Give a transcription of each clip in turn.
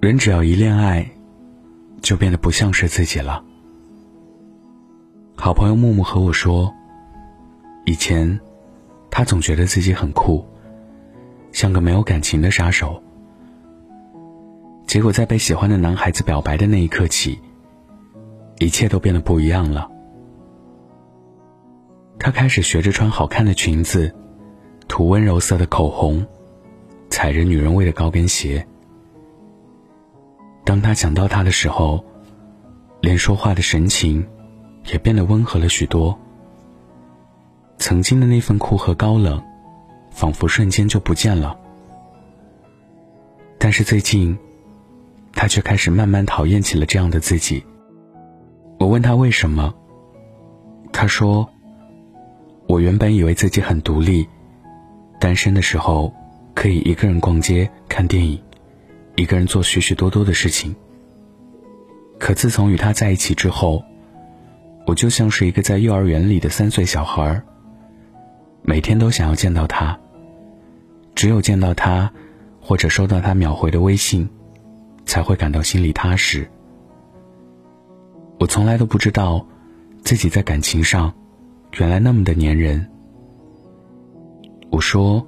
人只要一恋爱，就变得不像是自己了。好朋友木木和我说，以前他总觉得自己很酷，像个没有感情的杀手。结果在被喜欢的男孩子表白的那一刻起，一切都变得不一样了。他开始学着穿好看的裙子，涂温柔色的口红，踩着女人味的高跟鞋。当他想到他的时候，连说话的神情也变得温和了许多。曾经的那份酷和高冷，仿佛瞬间就不见了。但是最近，他却开始慢慢讨厌起了这样的自己。我问他为什么，他说。我原本以为自己很独立，单身的时候可以一个人逛街、看电影，一个人做许许多多的事情。可自从与他在一起之后，我就像是一个在幼儿园里的三岁小孩每天都想要见到他。只有见到他，或者收到他秒回的微信，才会感到心里踏实。我从来都不知道，自己在感情上。原来那么的粘人。我说，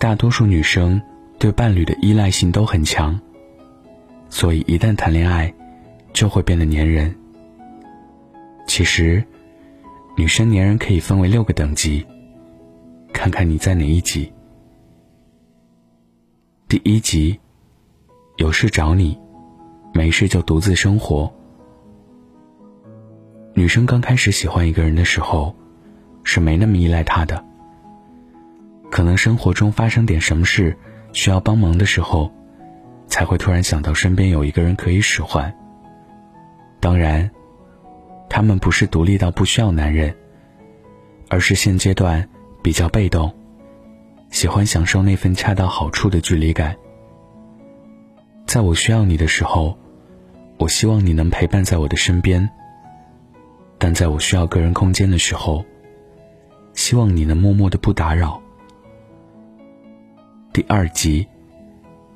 大多数女生对伴侣的依赖性都很强，所以一旦谈恋爱，就会变得粘人。其实，女生粘人可以分为六个等级，看看你在哪一级。第一级，有事找你，没事就独自生活。女生刚开始喜欢一个人的时候，是没那么依赖他的。可能生活中发生点什么事需要帮忙的时候，才会突然想到身边有一个人可以使唤。当然，他们不是独立到不需要男人，而是现阶段比较被动，喜欢享受那份恰到好处的距离感。在我需要你的时候，我希望你能陪伴在我的身边。但在我需要个人空间的时候，希望你能默默的不打扰。第二集，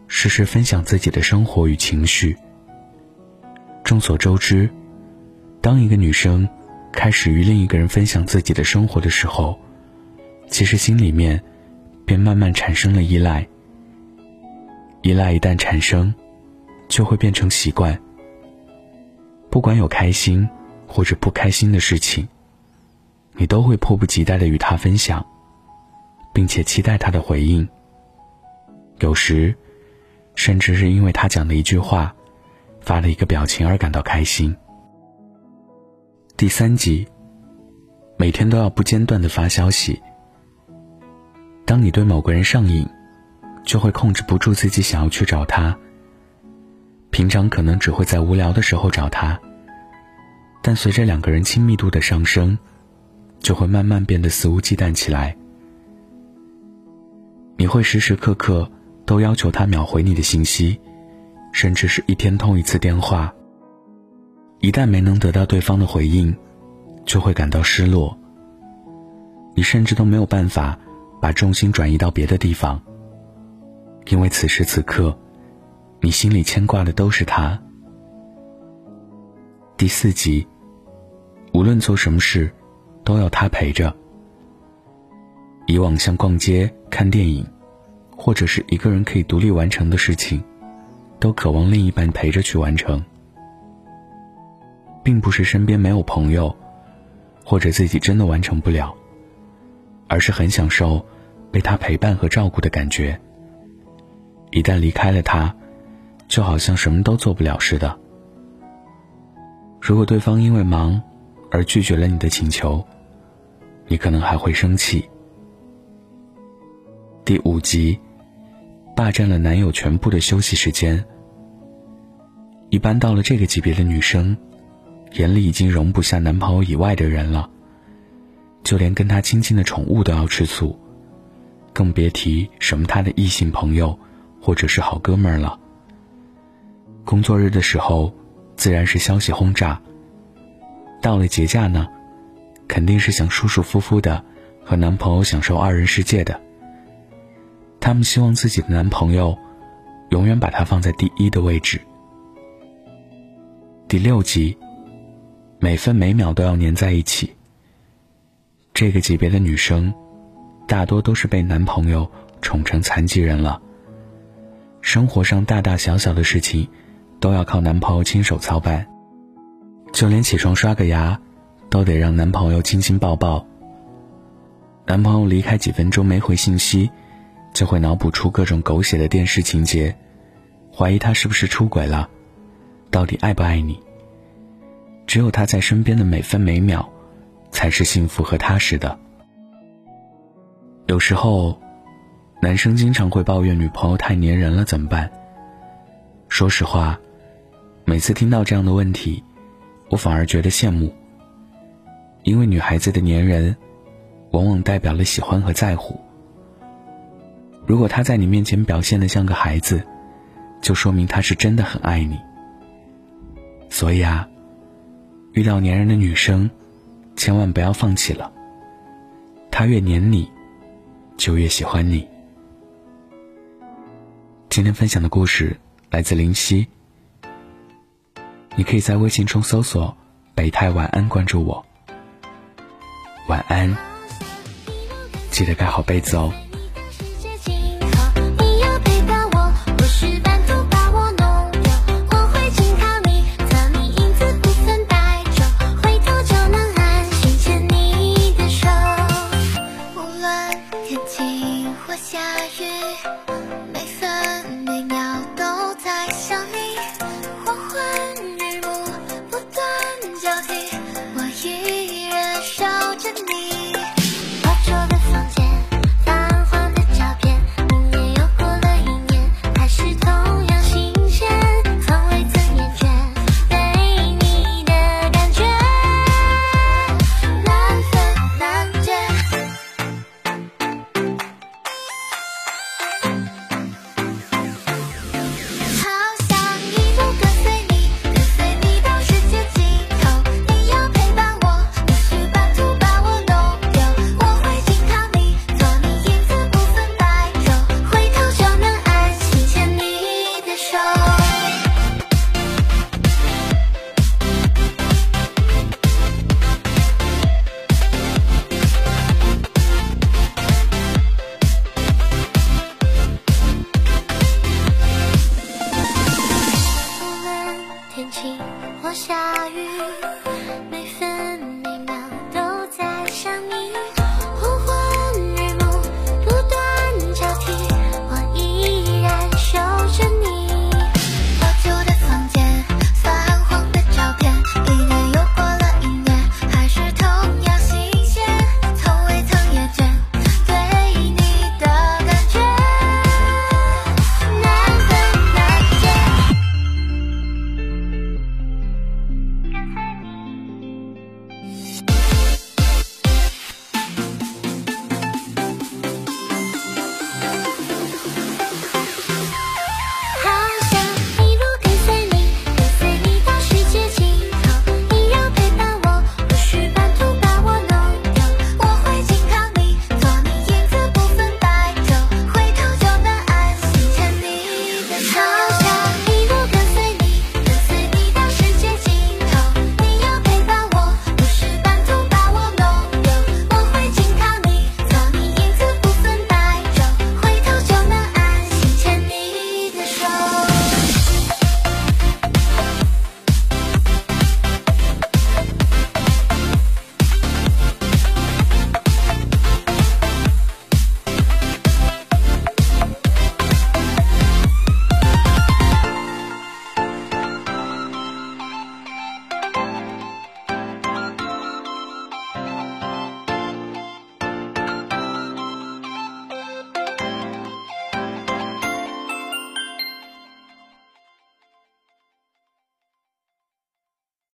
时时分享自己的生活与情绪。众所周知，当一个女生开始与另一个人分享自己的生活的时候，其实心里面便慢慢产生了依赖。依赖一旦产生，就会变成习惯。不管有开心。或者不开心的事情，你都会迫不及待的与他分享，并且期待他的回应。有时，甚至是因为他讲的一句话、发了一个表情而感到开心。第三集，每天都要不间断的发消息。当你对某个人上瘾，就会控制不住自己想要去找他。平常可能只会在无聊的时候找他。但随着两个人亲密度的上升，就会慢慢变得肆无忌惮起来。你会时时刻刻都要求他秒回你的信息，甚至是一天通一次电话。一旦没能得到对方的回应，就会感到失落。你甚至都没有办法把重心转移到别的地方，因为此时此刻，你心里牵挂的都是他。第四集。无论做什么事，都要他陪着。以往像逛街、看电影，或者是一个人可以独立完成的事情，都渴望另一半陪着去完成，并不是身边没有朋友，或者自己真的完成不了，而是很享受被他陪伴和照顾的感觉。一旦离开了他，就好像什么都做不了似的。如果对方因为忙，而拒绝了你的请求，你可能还会生气。第五集，霸占了男友全部的休息时间。一般到了这个级别的女生，眼里已经容不下男朋友以外的人了，就连跟她亲近的宠物都要吃醋，更别提什么她的异性朋友或者是好哥们儿了。工作日的时候，自然是消息轰炸。到了节假呢，肯定是想舒舒服服的和男朋友享受二人世界的。他们希望自己的男朋友永远把他放在第一的位置。第六集，每分每秒都要黏在一起。这个级别的女生，大多都是被男朋友宠成残疾人了。生活上大大小小的事情，都要靠男朋友亲手操办，就连起床刷个牙，都得让男朋友亲亲抱抱。男朋友离开几分钟没回信息，就会脑补出各种狗血的电视情节，怀疑他是不是出轨了，到底爱不爱你？只有他在身边的每分每秒，才是幸福和踏实的。有时候。男生经常会抱怨女朋友太粘人了，怎么办？说实话，每次听到这样的问题，我反而觉得羡慕。因为女孩子的粘人，往往代表了喜欢和在乎。如果他在你面前表现的像个孩子，就说明他是真的很爱你。所以啊，遇到粘人的女生，千万不要放弃了。他越粘你，就越喜欢你。今天分享的故事来自林夕，你可以在微信中搜索“北太晚安”，关注我。晚安，记得盖好被子哦。晴或下雨没